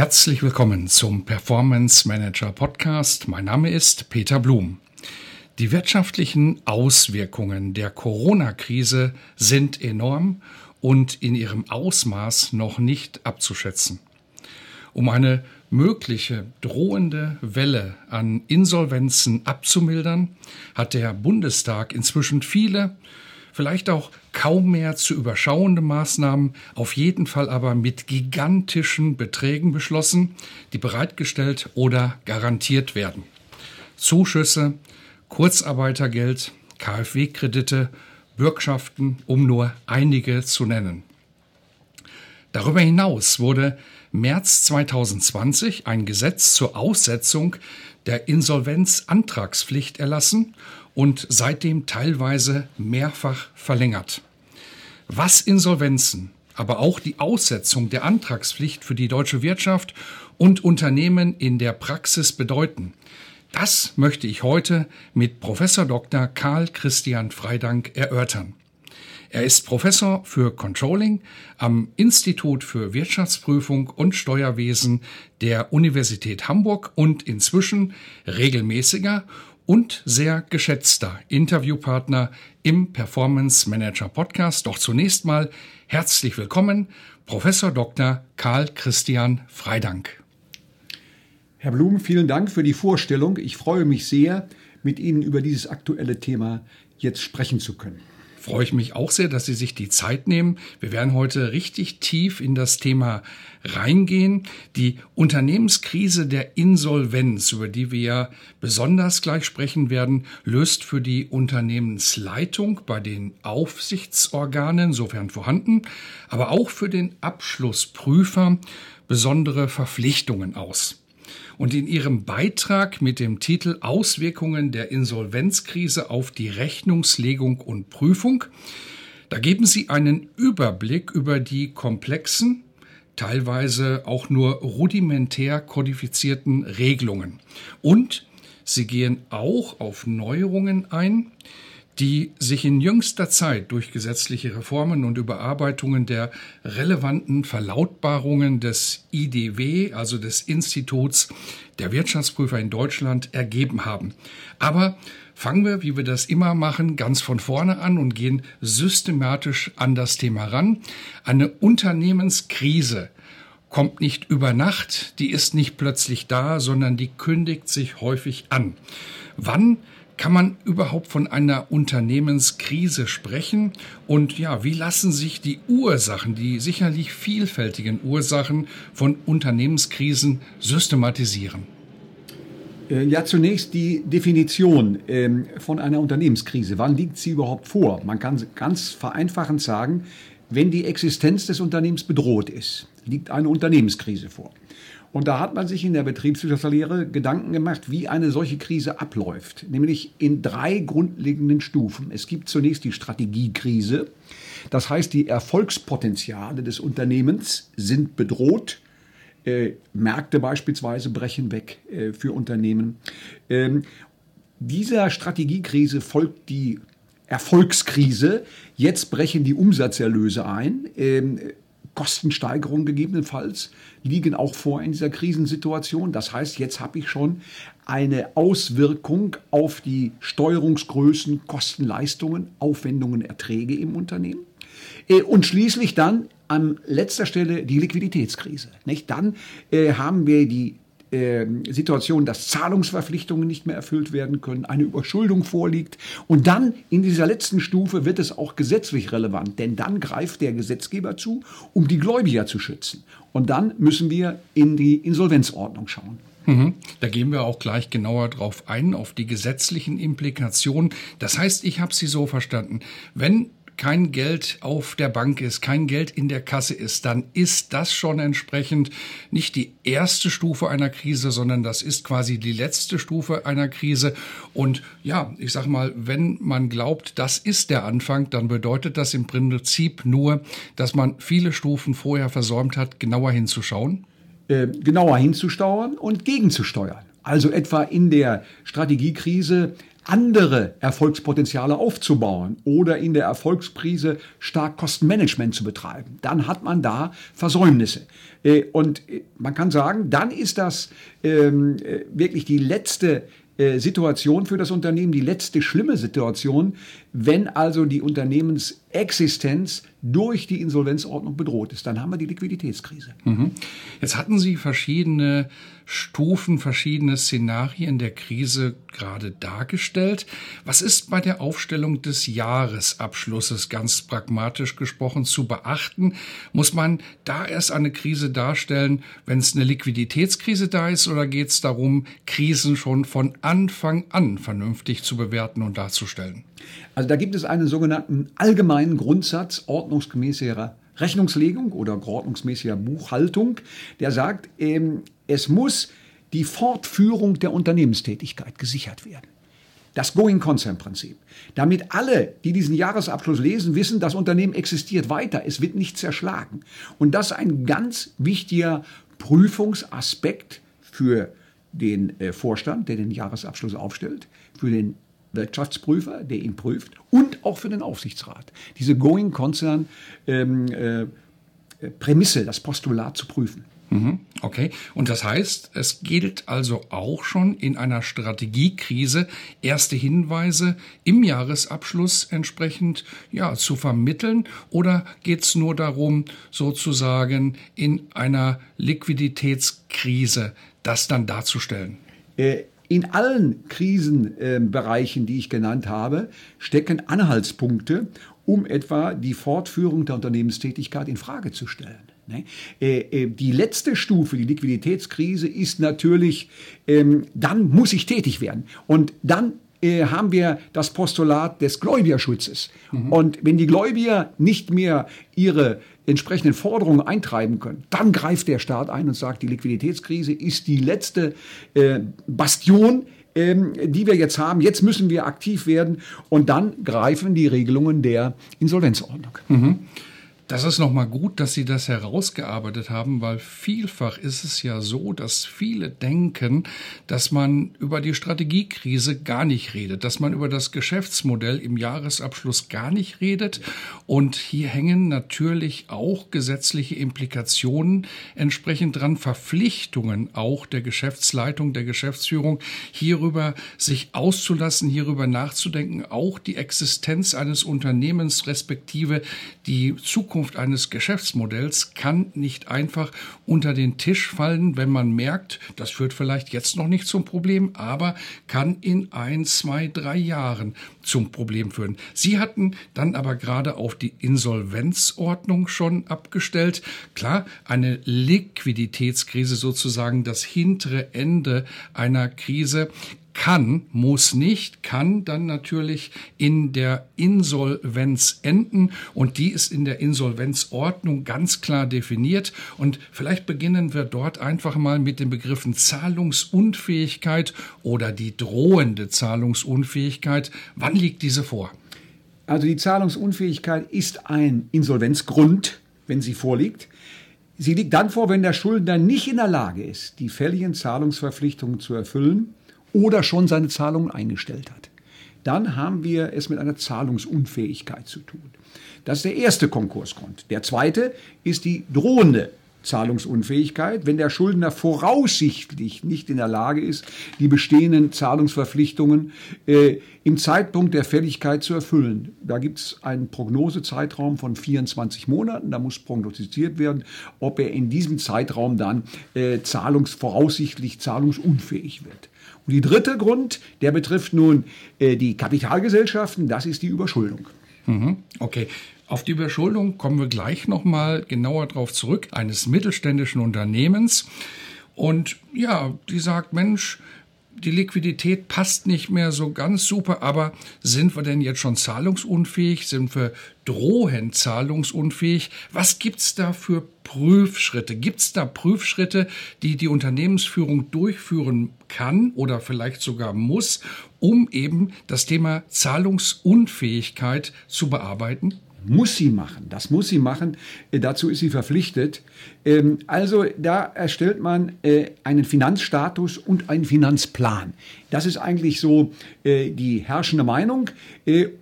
Herzlich willkommen zum Performance Manager Podcast. Mein Name ist Peter Blum. Die wirtschaftlichen Auswirkungen der Corona-Krise sind enorm und in ihrem Ausmaß noch nicht abzuschätzen. Um eine mögliche drohende Welle an Insolvenzen abzumildern, hat der Bundestag inzwischen viele vielleicht auch kaum mehr zu überschauende Maßnahmen, auf jeden Fall aber mit gigantischen Beträgen beschlossen, die bereitgestellt oder garantiert werden. Zuschüsse, Kurzarbeitergeld, KfW-Kredite, Bürgschaften, um nur einige zu nennen. Darüber hinaus wurde März 2020 ein Gesetz zur Aussetzung der Insolvenzantragspflicht erlassen und seitdem teilweise mehrfach verlängert. Was Insolvenzen, aber auch die Aussetzung der Antragspflicht für die deutsche Wirtschaft und Unternehmen in der Praxis bedeuten, das möchte ich heute mit Professor Dr. Karl Christian Freidank erörtern. Er ist Professor für Controlling am Institut für Wirtschaftsprüfung und Steuerwesen der Universität Hamburg und inzwischen regelmäßiger und sehr geschätzter Interviewpartner im Performance Manager Podcast. Doch zunächst mal herzlich willkommen, Professor Dr. Karl Christian Freidank. Herr Blum, vielen Dank für die Vorstellung. Ich freue mich sehr, mit Ihnen über dieses aktuelle Thema jetzt sprechen zu können freue ich mich auch sehr, dass Sie sich die Zeit nehmen. Wir werden heute richtig tief in das Thema reingehen. Die Unternehmenskrise der Insolvenz, über die wir ja besonders gleich sprechen werden, löst für die Unternehmensleitung bei den Aufsichtsorganen, sofern vorhanden, aber auch für den Abschlussprüfer besondere Verpflichtungen aus. Und in ihrem Beitrag mit dem Titel Auswirkungen der Insolvenzkrise auf die Rechnungslegung und Prüfung, da geben sie einen Überblick über die komplexen, teilweise auch nur rudimentär kodifizierten Regelungen. Und sie gehen auch auf Neuerungen ein, die sich in jüngster Zeit durch gesetzliche Reformen und Überarbeitungen der relevanten Verlautbarungen des IDW, also des Instituts der Wirtschaftsprüfer in Deutschland, ergeben haben. Aber fangen wir, wie wir das immer machen, ganz von vorne an und gehen systematisch an das Thema ran. Eine Unternehmenskrise kommt nicht über Nacht, die ist nicht plötzlich da, sondern die kündigt sich häufig an. Wann kann man überhaupt von einer Unternehmenskrise sprechen? Und ja, wie lassen sich die Ursachen, die sicherlich vielfältigen Ursachen von Unternehmenskrisen systematisieren? Äh, ja, zunächst die Definition ähm, von einer Unternehmenskrise. Wann liegt sie überhaupt vor? Man kann ganz vereinfachend sagen, wenn die Existenz des Unternehmens bedroht ist, liegt eine Unternehmenskrise vor. Und da hat man sich in der Betriebswirtschaftslehre Gedanken gemacht, wie eine solche Krise abläuft. Nämlich in drei grundlegenden Stufen. Es gibt zunächst die Strategiekrise. Das heißt, die Erfolgspotenziale des Unternehmens sind bedroht. Äh, Märkte beispielsweise brechen weg äh, für Unternehmen. Ähm, dieser Strategiekrise folgt die Erfolgskrise. Jetzt brechen die Umsatzerlöse ein. Ähm, Kostensteigerungen gegebenenfalls liegen auch vor in dieser Krisensituation. Das heißt, jetzt habe ich schon eine Auswirkung auf die Steuerungsgrößen, Kosten, Leistungen, Aufwendungen, Erträge im Unternehmen. Äh, und schließlich dann an letzter Stelle die Liquiditätskrise. Nicht? Dann äh, haben wir die äh, Situation, dass Zahlungsverpflichtungen nicht mehr erfüllt werden können, eine Überschuldung vorliegt. Und dann in dieser letzten Stufe wird es auch gesetzlich relevant, denn dann greift der Gesetzgeber zu, um die Gläubiger zu schützen. Und dann müssen wir in die Insolvenzordnung schauen. Mhm. Da gehen wir auch gleich genauer drauf ein, auf die gesetzlichen Implikationen. Das heißt, ich habe Sie so verstanden, wenn kein Geld auf der Bank ist, kein Geld in der Kasse ist, dann ist das schon entsprechend nicht die erste Stufe einer Krise, sondern das ist quasi die letzte Stufe einer Krise. Und ja, ich sag mal, wenn man glaubt, das ist der Anfang, dann bedeutet das im Prinzip nur, dass man viele Stufen vorher versäumt hat, genauer hinzuschauen. Äh, genauer hinzusteuern und gegenzusteuern. Also etwa in der Strategiekrise andere Erfolgspotenziale aufzubauen oder in der Erfolgskrise stark Kostenmanagement zu betreiben. Dann hat man da Versäumnisse. Äh, und äh, man kann sagen, dann ist das ähm, wirklich die letzte Situation für das Unternehmen, die letzte schlimme Situation, wenn also die Unternehmensexistenz durch die Insolvenzordnung bedroht ist. Dann haben wir die Liquiditätskrise. Mhm. Jetzt hatten Sie verschiedene Stufen, verschiedene Szenarien der Krise gerade dargestellt. Was ist bei der Aufstellung des Jahresabschlusses ganz pragmatisch gesprochen zu beachten? Muss man da erst eine Krise darstellen, wenn es eine Liquiditätskrise da ist, oder geht es darum, Krisen schon von Anfang an vernünftig zu bewerten und darzustellen? Also da gibt es einen sogenannten allgemeinen Grundsatz ordnungsgemäßer Rechnungslegung oder ordnungsmäßiger Buchhaltung, der sagt, ähm, es muss die Fortführung der Unternehmenstätigkeit gesichert werden. Das Going-Concern-Prinzip. Damit alle, die diesen Jahresabschluss lesen, wissen, das Unternehmen existiert weiter, es wird nicht zerschlagen. Und das ist ein ganz wichtiger Prüfungsaspekt für den äh, Vorstand, der den Jahresabschluss aufstellt, für den Wirtschaftsprüfer, der ihn prüft, und auch für den Aufsichtsrat. Diese Going Concern ähm, äh, Prämisse, das Postulat zu prüfen. Mhm, okay. Und das heißt, es gilt also auch schon in einer Strategiekrise erste Hinweise im Jahresabschluss entsprechend ja, zu vermitteln oder geht es nur darum, sozusagen in einer Liquiditätskrise das dann darzustellen? Äh, in allen Krisenbereichen, die ich genannt habe, stecken Anhaltspunkte, um etwa die Fortführung der Unternehmenstätigkeit in Frage zu stellen. Ne? Äh, äh, die letzte Stufe, die Liquiditätskrise, ist natürlich, ähm, dann muss ich tätig werden. Und dann äh, haben wir das Postulat des Gläubigerschutzes. Mhm. Und wenn die Gläubiger nicht mehr ihre entsprechenden Forderungen eintreiben können, dann greift der Staat ein und sagt, die Liquiditätskrise ist die letzte äh, Bastion, ähm, die wir jetzt haben. Jetzt müssen wir aktiv werden und dann greifen die Regelungen der Insolvenzordnung. Mhm. Das ist nochmal gut, dass Sie das herausgearbeitet haben, weil vielfach ist es ja so, dass viele denken, dass man über die Strategiekrise gar nicht redet, dass man über das Geschäftsmodell im Jahresabschluss gar nicht redet. Und hier hängen natürlich auch gesetzliche Implikationen entsprechend dran, Verpflichtungen auch der Geschäftsleitung, der Geschäftsführung, hierüber sich auszulassen, hierüber nachzudenken, auch die Existenz eines Unternehmens respektive die Zukunft Zukunft eines Geschäftsmodells kann nicht einfach unter den Tisch fallen, wenn man merkt, das führt vielleicht jetzt noch nicht zum Problem, aber kann in ein, zwei, drei Jahren zum Problem führen. Sie hatten dann aber gerade auf die Insolvenzordnung schon abgestellt. Klar, eine Liquiditätskrise sozusagen das hintere Ende einer Krise kann, muss nicht, kann dann natürlich in der Insolvenz enden und die ist in der Insolvenzordnung ganz klar definiert und vielleicht beginnen wir dort einfach mal mit den Begriffen Zahlungsunfähigkeit oder die drohende Zahlungsunfähigkeit. Wann liegt diese vor? Also die Zahlungsunfähigkeit ist ein Insolvenzgrund, wenn sie vorliegt. Sie liegt dann vor, wenn der Schuldner nicht in der Lage ist, die fälligen Zahlungsverpflichtungen zu erfüllen oder schon seine Zahlungen eingestellt hat. Dann haben wir es mit einer Zahlungsunfähigkeit zu tun. Das ist der erste Konkursgrund. Der zweite ist die drohende Zahlungsunfähigkeit, wenn der Schuldner voraussichtlich nicht in der Lage ist, die bestehenden Zahlungsverpflichtungen äh, im Zeitpunkt der Fälligkeit zu erfüllen. Da gibt es einen Prognosezeitraum von 24 Monaten. Da muss prognostiziert werden, ob er in diesem Zeitraum dann äh, zahlungs voraussichtlich zahlungsunfähig wird. Und die dritte Grund, der betrifft nun äh, die Kapitalgesellschaften, das ist die Überschuldung. Mhm, okay. Auf die Überschuldung kommen wir gleich nochmal genauer drauf zurück, eines mittelständischen Unternehmens. Und ja, die sagt, Mensch, die Liquidität passt nicht mehr so ganz super, aber sind wir denn jetzt schon zahlungsunfähig? Sind wir drohend zahlungsunfähig? Was gibt's da für Prüfschritte? Gibt's da Prüfschritte, die die Unternehmensführung durchführen kann oder vielleicht sogar muss, um eben das Thema Zahlungsunfähigkeit zu bearbeiten? Muss sie machen. Das muss sie machen. Äh, dazu ist sie verpflichtet. Ähm, also da erstellt man äh, einen Finanzstatus und einen Finanzplan. Das ist eigentlich so äh, die herrschende Meinung,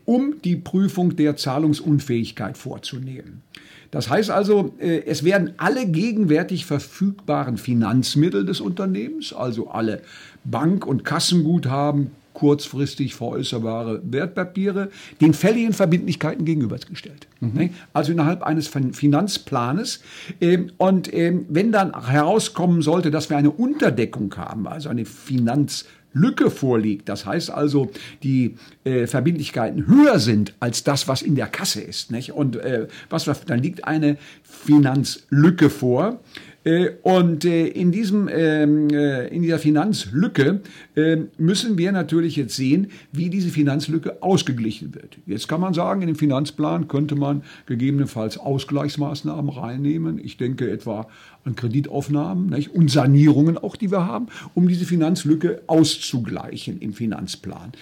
um die Prüfung der Zahlungsunfähigkeit vorzunehmen. Das heißt also, es werden alle gegenwärtig verfügbaren Finanzmittel des Unternehmens, also alle Bank- und Kassenguthaben, kurzfristig veräußerbare Wertpapiere den fälligen Verbindlichkeiten gegenübergestellt. Mhm. Also innerhalb eines Finanzplanes. Ähm, und ähm, wenn dann herauskommen sollte, dass wir eine Unterdeckung haben, also eine Finanzlücke vorliegt. Das heißt also, die äh, Verbindlichkeiten höher sind als das, was in der Kasse ist. Nicht? Und äh, was, dann liegt eine Finanzlücke vor. Äh, und äh, in, diesem, ähm, äh, in dieser Finanzlücke ähm, müssen wir natürlich jetzt sehen, wie diese Finanzlücke ausgeglichen wird. Jetzt kann man sagen, in dem Finanzplan könnte man gegebenenfalls Ausgleichsmaßnahmen reinnehmen. Ich denke etwa an Kreditaufnahmen nicht? und Sanierungen auch, die wir haben, um diese Finanzlücke auszugleichen im Finanzplan.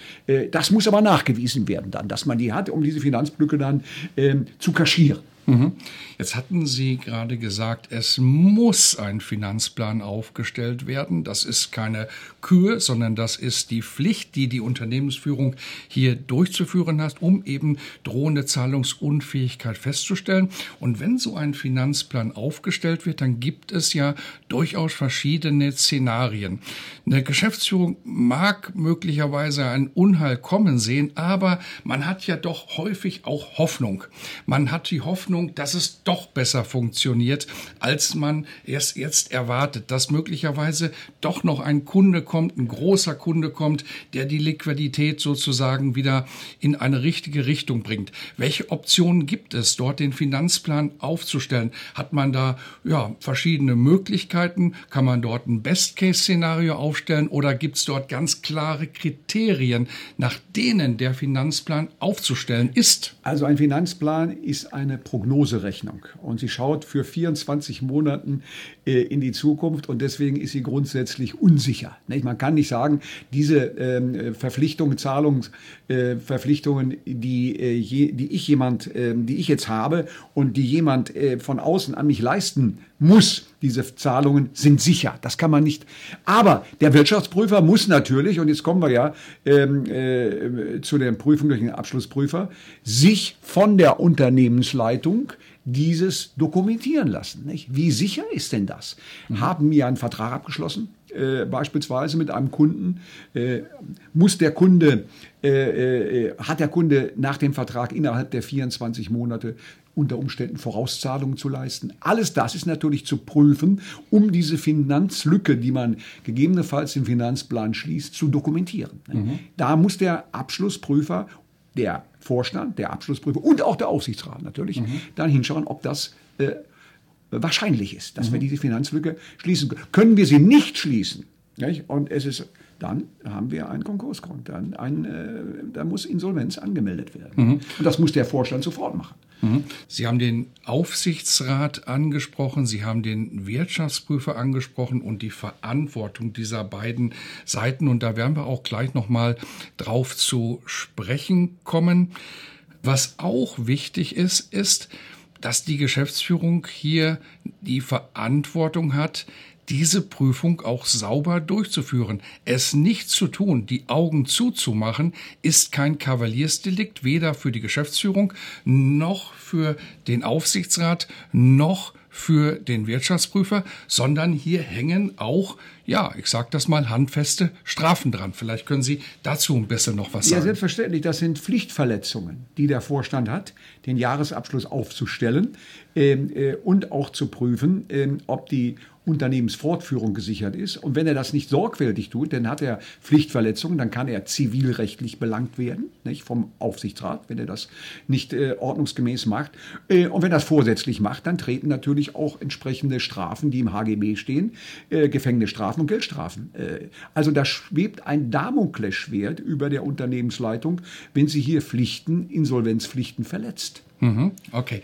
Das muss aber nachgewiesen werden dann, dass man die hat, um diese Finanzlücke dann ähm, zu kaschieren. Mhm. Jetzt hatten Sie gerade gesagt, es muss ein Finanzplan aufgestellt werden. Das ist keine Kür, sondern das ist die Pflicht, die die Unternehmensführung hier durchzuführen hat, um eben drohende Zahlungsunfähigkeit festzustellen. Und wenn so ein Finanzplan aufgestellt wird, dann gibt es ja durchaus verschiedene Szenarien. Eine Geschäftsführung mag möglicherweise ein Unheil kommen sehen, aber man hat ja doch häufig auch Hoffnung. Man hat die Hoffnung, Hoffnung, dass es doch besser funktioniert, als man erst jetzt erwartet, dass möglicherweise doch noch ein Kunde kommt, ein großer Kunde kommt, der die Liquidität sozusagen wieder in eine richtige Richtung bringt. Welche Optionen gibt es, dort den Finanzplan aufzustellen? Hat man da ja verschiedene Möglichkeiten? Kann man dort ein Best-Case-Szenario aufstellen oder gibt es dort ganz klare Kriterien, nach denen der Finanzplan aufzustellen ist? Also ein Finanzplan ist eine Prognose Prognoserechnung und sie schaut für 24 Monaten äh, in die Zukunft und deswegen ist sie grundsätzlich unsicher. Man kann nicht sagen, diese ähm, Verpflichtungen, Zahlungsverpflichtungen, äh, die, äh, die ich jemand, äh, die ich jetzt habe und die jemand von außen an mich leisten muss, diese Zahlungen sind sicher. Das kann man nicht. Aber der Wirtschaftsprüfer muss natürlich, und jetzt kommen wir ja ähm, äh, zu der Prüfung durch den Abschlussprüfer, sich von der Unternehmensleitung dieses dokumentieren lassen. Nicht? Wie sicher ist denn das? Mhm. Haben wir einen Vertrag abgeschlossen? Äh, beispielsweise mit einem Kunden, äh, muss der Kunde, äh, äh hat der Kunde nach dem Vertrag innerhalb der 24 Monate unter Umständen Vorauszahlungen zu leisten. Alles das ist natürlich zu prüfen, um diese Finanzlücke, die man gegebenenfalls im Finanzplan schließt, zu dokumentieren. Mhm. Da muss der Abschlussprüfer, der Vorstand, der Abschlussprüfer und auch der Aufsichtsrat natürlich mhm. dann hinschauen, ob das äh, wahrscheinlich ist, dass mhm. wir diese Finanzlücke schließen können. Können wir sie nicht schließen, nicht? und es ist dann haben wir einen Konkursgrund. Dann, ein, äh, da muss Insolvenz angemeldet werden. Mhm. Und das muss der Vorstand sofort machen. Mhm. Sie haben den Aufsichtsrat angesprochen, Sie haben den Wirtschaftsprüfer angesprochen und die Verantwortung dieser beiden Seiten. Und da werden wir auch gleich nochmal drauf zu sprechen kommen. Was auch wichtig ist, ist, dass die Geschäftsführung hier die Verantwortung hat, diese Prüfung auch sauber durchzuführen. Es nicht zu tun, die Augen zuzumachen, ist kein Kavaliersdelikt, weder für die Geschäftsführung noch für den Aufsichtsrat noch für den Wirtschaftsprüfer, sondern hier hängen auch, ja, ich sage das mal, handfeste Strafen dran. Vielleicht können Sie dazu ein bisschen noch was sagen. Ja, selbstverständlich. Das sind Pflichtverletzungen, die der Vorstand hat, den Jahresabschluss aufzustellen ähm, äh, und auch zu prüfen, ähm, ob die Unternehmensfortführung gesichert ist. Und wenn er das nicht sorgfältig tut, dann hat er Pflichtverletzungen, dann kann er zivilrechtlich belangt werden, nicht, vom Aufsichtsrat, wenn er das nicht äh, ordnungsgemäß macht. Äh, und wenn er das vorsätzlich macht, dann treten natürlich auch entsprechende Strafen, die im HGB stehen, äh, Gefängnisstrafen Haftstrafen und Geldstrafen. Äh, also da schwebt ein Damoklesschwert über der Unternehmensleitung, wenn sie hier Pflichten, Insolvenzpflichten verletzt. Mhm, okay.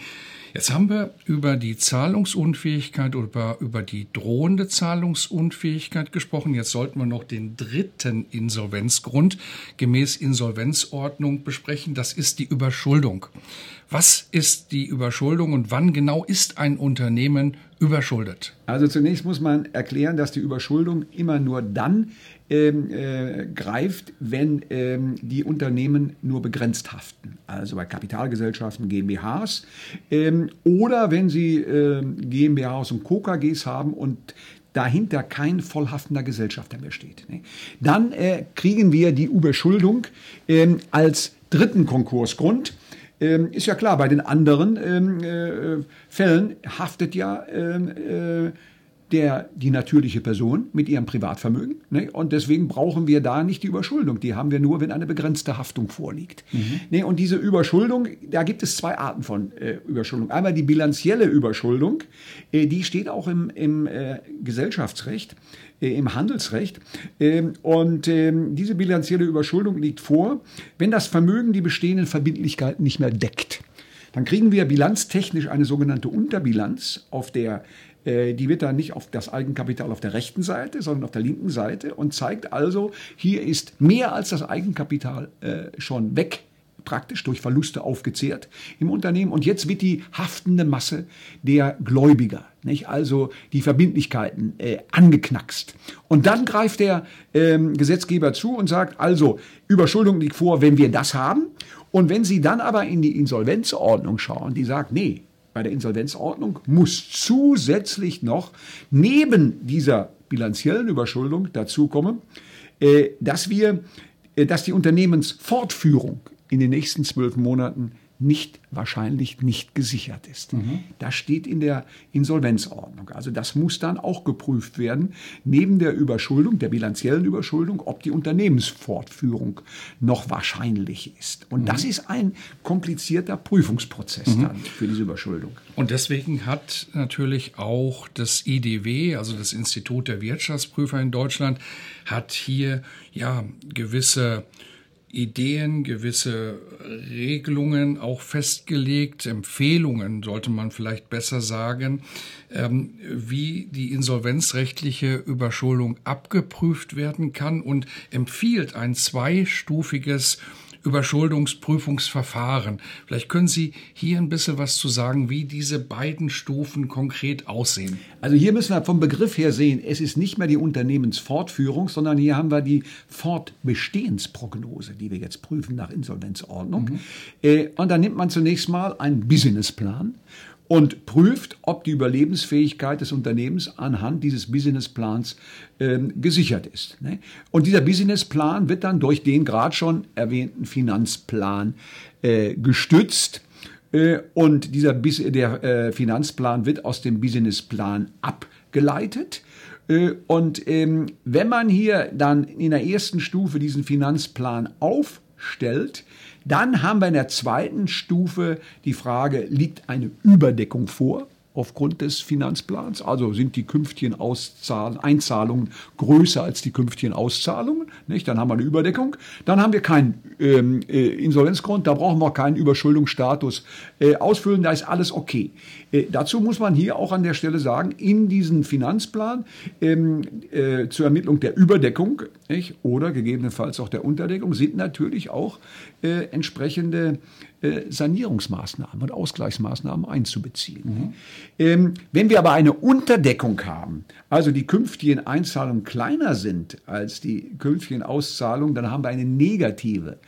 Jetzt haben wir über die Zahlungsunfähigkeit oder über die drohende Zahlungsunfähigkeit gesprochen. Jetzt sollten wir noch den dritten Insolvenzgrund gemäß Insolvenzordnung besprechen. Das ist die Überschuldung. Was ist die Überschuldung und wann genau ist ein Unternehmen überschuldet? Also zunächst muss man erklären, dass die Überschuldung immer nur dann ähm, äh, greift, wenn ähm, die Unternehmen nur begrenzt haften. Also bei Kapitalgesellschaften, GmbHs ähm, oder wenn sie äh, GmbHs und KKGs haben und dahinter kein vollhaftender Gesellschafter mehr steht. Ne? Dann äh, kriegen wir die Überschuldung ähm, als dritten Konkursgrund. Ähm, ist ja klar, bei den anderen ähm, äh, Fällen haftet ja ähm, äh, der, die natürliche Person mit ihrem Privatvermögen. Ne? Und deswegen brauchen wir da nicht die Überschuldung. Die haben wir nur, wenn eine begrenzte Haftung vorliegt. Mhm. Ne? Und diese Überschuldung, da gibt es zwei Arten von äh, Überschuldung. Einmal die bilanzielle Überschuldung, äh, die steht auch im, im äh, Gesellschaftsrecht äh, im Handelsrecht. Ähm, und ähm, diese bilanzielle Überschuldung liegt vor, wenn das Vermögen die bestehenden Verbindlichkeiten nicht mehr deckt. Dann kriegen wir bilanztechnisch eine sogenannte Unterbilanz, auf der die wird dann nicht auf das Eigenkapital auf der rechten Seite, sondern auf der linken Seite und zeigt also, hier ist mehr als das Eigenkapital äh, schon weg praktisch durch Verluste aufgezehrt im Unternehmen. Und jetzt wird die haftende Masse der Gläubiger, nicht? also die Verbindlichkeiten, äh, angeknackst. Und dann greift der ähm, Gesetzgeber zu und sagt, also Überschuldung liegt vor, wenn wir das haben. Und wenn Sie dann aber in die Insolvenzordnung schauen, die sagt, nee, bei der Insolvenzordnung muss zusätzlich noch neben dieser bilanziellen Überschuldung dazu kommen, äh, dass wir, äh, dass die Unternehmensfortführung in den nächsten zwölf Monaten nicht wahrscheinlich nicht gesichert ist. Mhm. Das steht in der Insolvenzordnung. Also das muss dann auch geprüft werden, neben der Überschuldung, der bilanziellen Überschuldung, ob die Unternehmensfortführung noch wahrscheinlich ist. Und mhm. das ist ein komplizierter Prüfungsprozess mhm. dann für diese Überschuldung. Und deswegen hat natürlich auch das IDW, also das Institut der Wirtschaftsprüfer in Deutschland, hat hier ja gewisse Ideen, gewisse Regelungen auch festgelegt, Empfehlungen sollte man vielleicht besser sagen, ähm, wie die insolvenzrechtliche Überschuldung abgeprüft werden kann und empfiehlt ein zweistufiges Überschuldungsprüfungsverfahren. Vielleicht können Sie hier ein bisschen was zu sagen, wie diese beiden Stufen konkret aussehen. Also hier müssen wir vom Begriff her sehen, es ist nicht mehr die Unternehmensfortführung, sondern hier haben wir die Fortbestehensprognose, die wir jetzt prüfen nach Insolvenzordnung. Mhm. Äh, und da nimmt man zunächst mal einen Businessplan und prüft, ob die Überlebensfähigkeit des Unternehmens anhand dieses Businessplans ähm, gesichert ist. Ne? Und dieser Businessplan wird dann durch den gerade schon erwähnten Finanzplan äh, gestützt. Äh, und dieser der äh, Finanzplan wird aus dem Businessplan abgeleitet. Äh, und ähm, wenn man hier dann in der ersten Stufe diesen Finanzplan aufstellt, dann haben wir in der zweiten Stufe die Frage, liegt eine Überdeckung vor? Aufgrund des Finanzplans? Also sind die künftigen Auszahl Einzahlungen größer als die künftigen Auszahlungen? Nicht? Dann haben wir eine Überdeckung. Dann haben wir keinen ähm, äh, Insolvenzgrund, da brauchen wir keinen Überschuldungsstatus äh, ausfüllen, da ist alles okay. Äh, dazu muss man hier auch an der Stelle sagen, in diesem Finanzplan ähm, äh, zur Ermittlung der Überdeckung nicht? oder gegebenenfalls auch der Unterdeckung sind natürlich auch äh, entsprechende Sanierungsmaßnahmen und Ausgleichsmaßnahmen einzubeziehen. Mhm. Wenn wir aber eine Unterdeckung haben, also die künftigen Einzahlungen kleiner sind als die künftigen Auszahlungen, dann haben wir eine negative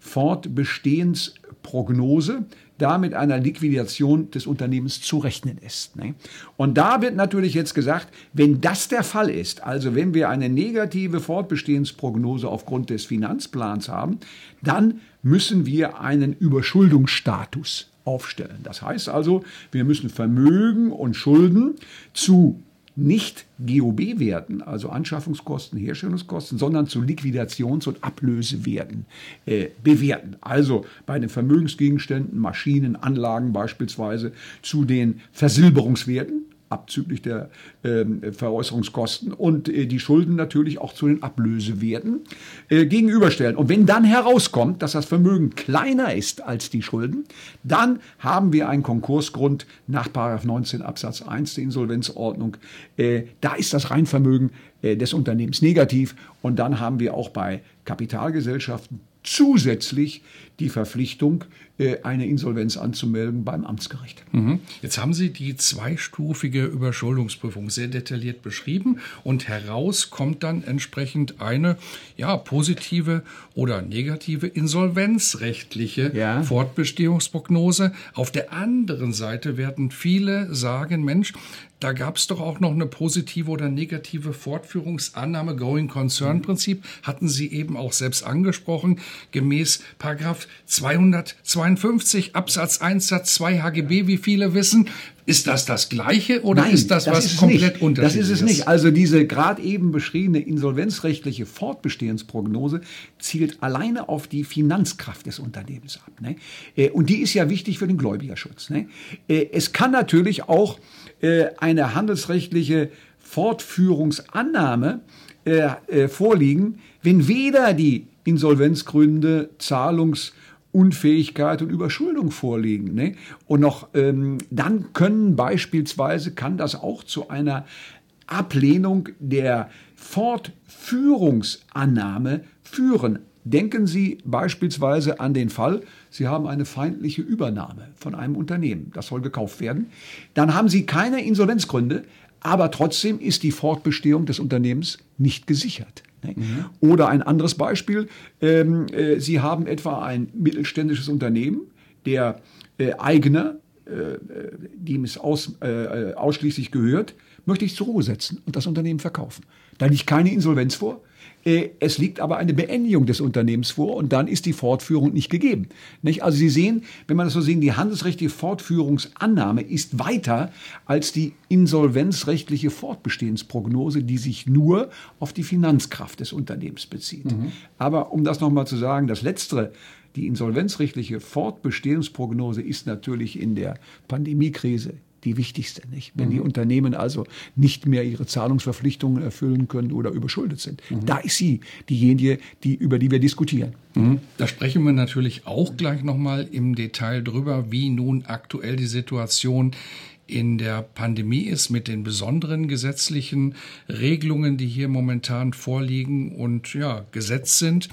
Fortbestehensprognose, da mit einer Liquidation des Unternehmens zu rechnen ist. Ne? Und da wird natürlich jetzt gesagt, wenn das der Fall ist, also wenn wir eine negative Fortbestehensprognose aufgrund des Finanzplans haben, dann müssen wir einen Überschuldungsstatus aufstellen. Das heißt also, wir müssen Vermögen und Schulden zu nicht GOB-Werten, also Anschaffungskosten, Herstellungskosten, sondern zu Liquidations- und Ablösewerten äh, bewerten. Also bei den Vermögensgegenständen, Maschinen, Anlagen beispielsweise zu den Versilberungswerten, abzüglich der äh, Veräußerungskosten und äh, die Schulden natürlich auch zu den Ablösewerten äh, gegenüberstellen. Und wenn dann herauskommt, dass das Vermögen kleiner ist als die Schulden, dann haben wir einen Konkursgrund nach 19 Absatz 1 der Insolvenzordnung. Äh, da ist das Reinvermögen äh, des Unternehmens negativ und dann haben wir auch bei Kapitalgesellschaften zusätzlich die Verpflichtung, äh, eine Insolvenz anzumelden beim Amtsgericht. Mhm. Jetzt haben Sie die zweistufige Überschuldungsprüfung sehr detailliert beschrieben und heraus kommt dann entsprechend eine ja, positive oder negative insolvenzrechtliche ja. Fortbestehungsprognose. Auf der anderen Seite werden viele sagen, Mensch, da gab es doch auch noch eine positive oder negative Fortführungsannahme, Going Concern Prinzip, hatten Sie eben auch selbst angesprochen, gemäß Paragraph 252 Absatz 1 Satz 2 HGB, wie viele wissen. Ist das das Gleiche oder Nein, ist das, das was ist komplett nicht. unterschiedliches? Das ist es nicht. Also diese gerade eben beschriebene insolvenzrechtliche Fortbestehensprognose zielt alleine auf die Finanzkraft des Unternehmens ab. Ne? Äh, und die ist ja wichtig für den Gläubigerschutz. Ne? Äh, es kann natürlich auch äh, eine handelsrechtliche Fortführungsannahme vorliegen, wenn weder die Insolvenzgründe, Zahlungsunfähigkeit und Überschuldung vorliegen. Ne? Und noch ähm, dann können beispielsweise kann das auch zu einer Ablehnung der Fortführungsannahme führen. Denken Sie beispielsweise an den Fall, Sie haben eine feindliche Übernahme von einem Unternehmen, das soll gekauft werden. Dann haben Sie keine Insolvenzgründe, aber trotzdem ist die Fortbestehung des Unternehmens nicht gesichert. Mhm. Oder ein anderes Beispiel, ähm, äh, Sie haben etwa ein mittelständisches Unternehmen, der äh, Eigner, äh, dem es aus, äh, ausschließlich gehört, möchte ich zur Ruhe setzen und das Unternehmen verkaufen. Da liegt keine Insolvenz vor, äh, es liegt aber eine Beendigung des Unternehmens vor und dann ist die Fortführung nicht gegeben. Also Sie sehen, wenn man das so sehen, die handelsrechtliche Fortführungsannahme ist weiter als die insolvenzrechtliche Fortbestehensprognose, die sich nur auf die Finanzkraft des Unternehmens bezieht. Mhm. Aber um das nochmal zu sagen, das Letztere, die insolvenzrechtliche Fortbestehensprognose ist natürlich in der Pandemiekrise die wichtigste. Nicht? Wenn mhm. die Unternehmen also nicht mehr ihre Zahlungsverpflichtungen erfüllen können oder überschuldet sind, mhm. da ist sie diejenige, die, über die wir diskutieren. Mhm. Da sprechen wir natürlich auch gleich nochmal im Detail drüber, wie nun aktuell die Situation in der Pandemie ist mit den besonderen gesetzlichen Regelungen, die hier momentan vorliegen und ja, gesetzt sind.